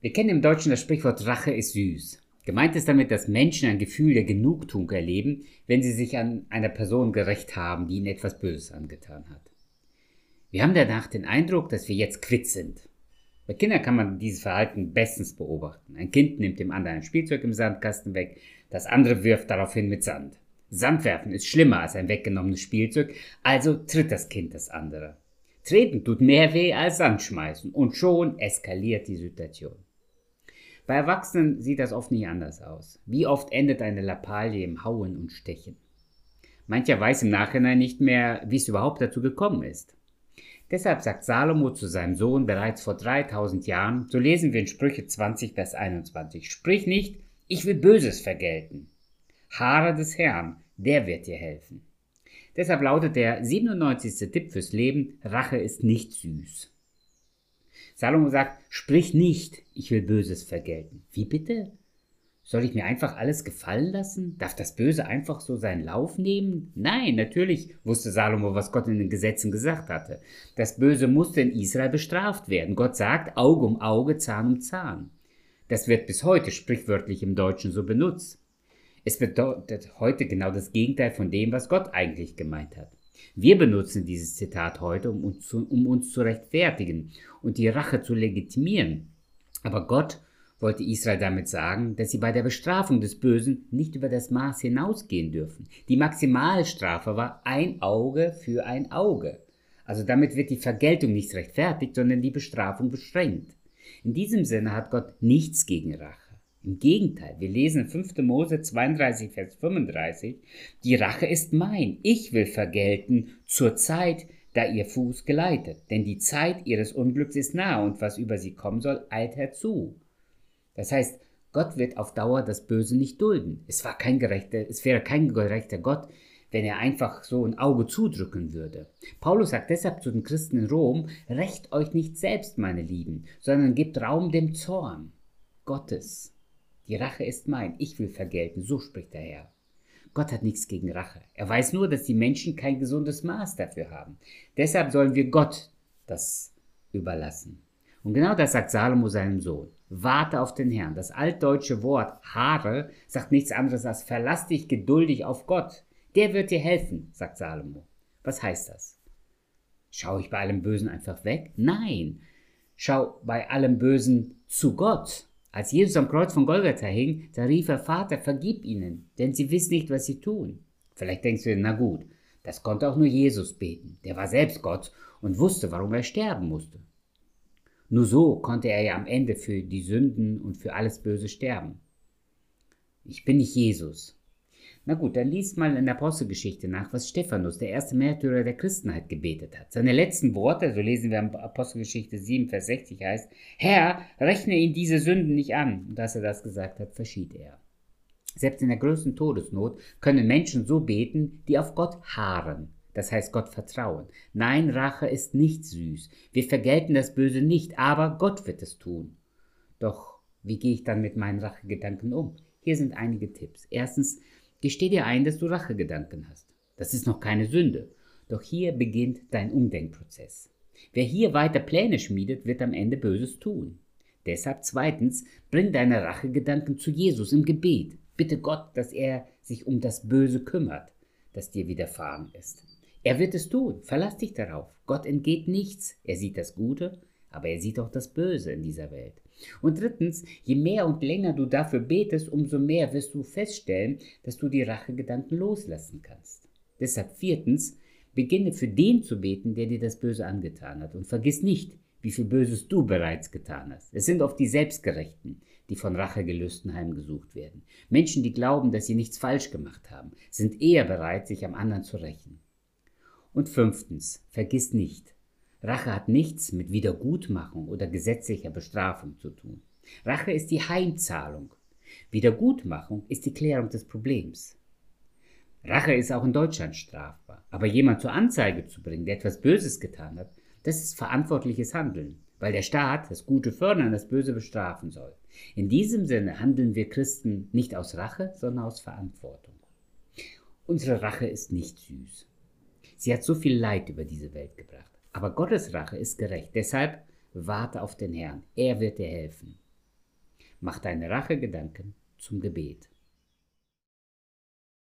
Wir kennen im Deutschen das Sprichwort Rache ist süß. Gemeint ist damit, dass Menschen ein Gefühl der Genugtuung erleben, wenn sie sich an einer Person gerecht haben, die ihnen etwas Böses angetan hat. Wir haben danach den Eindruck, dass wir jetzt quitt sind. Bei Kindern kann man dieses Verhalten bestens beobachten. Ein Kind nimmt dem anderen ein Spielzeug im Sandkasten weg, das andere wirft daraufhin mit Sand. Sandwerfen ist schlimmer als ein weggenommenes Spielzeug, also tritt das Kind das andere. Treten tut mehr weh als Sand schmeißen und schon eskaliert die Situation. Bei Erwachsenen sieht das oft nicht anders aus. Wie oft endet eine Lappalie im Hauen und Stechen? Mancher weiß im Nachhinein nicht mehr, wie es überhaupt dazu gekommen ist. Deshalb sagt Salomo zu seinem Sohn bereits vor 3000 Jahren, so lesen wir in Sprüche 20, Vers 21, Sprich nicht, ich will Böses vergelten. Haare des Herrn, der wird dir helfen. Deshalb lautet der 97. Tipp fürs Leben, Rache ist nicht süß. Salomo sagt, sprich nicht, ich will Böses vergelten. Wie bitte? Soll ich mir einfach alles gefallen lassen? Darf das Böse einfach so seinen Lauf nehmen? Nein, natürlich wusste Salomo, was Gott in den Gesetzen gesagt hatte. Das Böse musste in Israel bestraft werden. Gott sagt Auge um Auge, Zahn um Zahn. Das wird bis heute sprichwörtlich im Deutschen so benutzt. Es bedeutet heute genau das Gegenteil von dem, was Gott eigentlich gemeint hat. Wir benutzen dieses Zitat heute, um uns, zu, um uns zu rechtfertigen und die Rache zu legitimieren. Aber Gott wollte Israel damit sagen, dass sie bei der Bestrafung des Bösen nicht über das Maß hinausgehen dürfen. Die Maximalstrafe war ein Auge für ein Auge. Also damit wird die Vergeltung nicht rechtfertigt, sondern die Bestrafung beschränkt. In diesem Sinne hat Gott nichts gegen Rache. Im Gegenteil, wir lesen in 5. Mose 32, Vers 35, die Rache ist mein, ich will vergelten zur Zeit, da ihr Fuß geleitet, denn die Zeit ihres Unglücks ist nahe und was über sie kommen soll, eilt herzu. Das heißt, Gott wird auf Dauer das Böse nicht dulden. Es, war kein gerechter, es wäre kein gerechter Gott, wenn er einfach so ein Auge zudrücken würde. Paulus sagt deshalb zu den Christen in Rom, rächt euch nicht selbst, meine Lieben, sondern gebt Raum dem Zorn Gottes. Die Rache ist mein, ich will vergelten, so spricht der Herr. Gott hat nichts gegen Rache. Er weiß nur, dass die Menschen kein gesundes Maß dafür haben. Deshalb sollen wir Gott das überlassen. Und genau das sagt Salomo seinem Sohn. Warte auf den Herrn. Das altdeutsche Wort Haare sagt nichts anderes als verlass dich geduldig auf Gott. Der wird dir helfen, sagt Salomo. Was heißt das? Schau ich bei allem Bösen einfach weg? Nein. Schau bei allem Bösen zu Gott. Als Jesus am Kreuz von Golgatha hing, da rief er, Vater, vergib ihnen, denn sie wissen nicht, was sie tun. Vielleicht denkst du, na gut, das konnte auch nur Jesus beten. Der war selbst Gott und wusste, warum er sterben musste. Nur so konnte er ja am Ende für die Sünden und für alles Böse sterben. Ich bin nicht Jesus. Na gut, dann liest mal in der Apostelgeschichte nach, was Stephanus, der erste Märtyrer der Christenheit, gebetet hat. Seine letzten Worte, so lesen wir in Apostelgeschichte 7, Vers 60 heißt, Herr, rechne ihn diese Sünden nicht an. Und als er das gesagt hat, verschied er. Selbst in der größten Todesnot können Menschen so beten, die auf Gott harren. Das heißt Gott vertrauen. Nein, Rache ist nicht süß. Wir vergelten das Böse nicht, aber Gott wird es tun. Doch wie gehe ich dann mit meinen Rachegedanken um? Hier sind einige Tipps. Erstens, Gesteh dir ein, dass du Rachegedanken hast. Das ist noch keine Sünde. Doch hier beginnt dein Umdenkprozess. Wer hier weiter Pläne schmiedet, wird am Ende Böses tun. Deshalb zweitens, bring deine Rachegedanken zu Jesus im Gebet. Bitte Gott, dass er sich um das Böse kümmert, das dir widerfahren ist. Er wird es tun. Verlass dich darauf. Gott entgeht nichts. Er sieht das Gute, aber er sieht auch das Böse in dieser Welt. Und drittens, je mehr und länger du dafür betest, umso mehr wirst du feststellen, dass du die Rachegedanken loslassen kannst. Deshalb viertens, beginne für den zu beten, der dir das Böse angetan hat. Und vergiss nicht, wie viel Böses du bereits getan hast. Es sind oft die Selbstgerechten, die von Rachegelüsten heimgesucht werden. Menschen, die glauben, dass sie nichts falsch gemacht haben, sind eher bereit, sich am anderen zu rächen. Und fünftens, vergiss nicht, Rache hat nichts mit Wiedergutmachung oder gesetzlicher Bestrafung zu tun. Rache ist die Heimzahlung. Wiedergutmachung ist die Klärung des Problems. Rache ist auch in Deutschland strafbar. Aber jemand zur Anzeige zu bringen, der etwas Böses getan hat, das ist verantwortliches Handeln, weil der Staat das Gute fördern, das Böse bestrafen soll. In diesem Sinne handeln wir Christen nicht aus Rache, sondern aus Verantwortung. Unsere Rache ist nicht süß. Sie hat so viel Leid über diese Welt gebracht. Aber Gottes Rache ist gerecht. Deshalb warte auf den Herrn. Er wird dir helfen. Mach deine Rachegedanken zum Gebet.